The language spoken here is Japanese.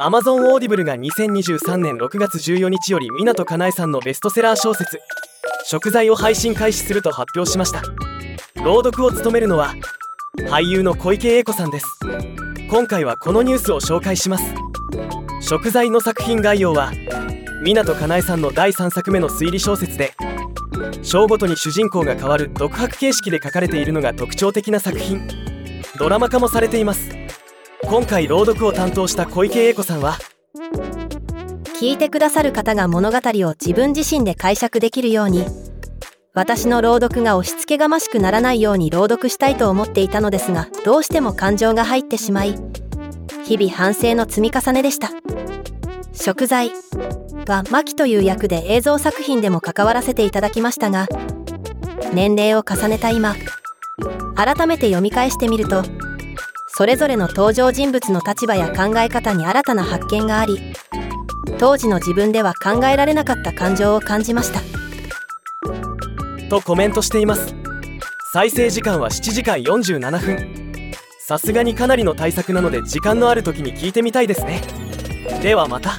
アマゾンオーディブルが2023年6月14日より湊かなえさんのベストセラー小説「食材」を配信開始すると発表しました。朗読を務めるのは俳優の小池栄子さんです。今回はこのニュースを紹介します。食材の作品概要は湊かなえさんの第3作目の推理小説で章ごとに主人公が変わる独白形式で書かれているのが特徴的な作品。ドラマ化もされています。今回朗読を担当した小池栄子さんは聞いてくださる方が物語を自分自身で解釈できるように私の朗読が押し付けがましくならないように朗読したいと思っていたのですがどうしても感情が入ってしまい日々反省の積み重ねでした。食材はマキという役で映像作品でも関わらせていただきましたが年齢を重ねた今改めて読み返してみるとそれぞれの登場人物の立場や考え方に新たな発見があり当時の自分では考えられなかった感情を感じました。とコメントしています。再生時間は7時間47分。さすがにかなりの対策なので時間のある時に聞いてみたいですね。ではまた。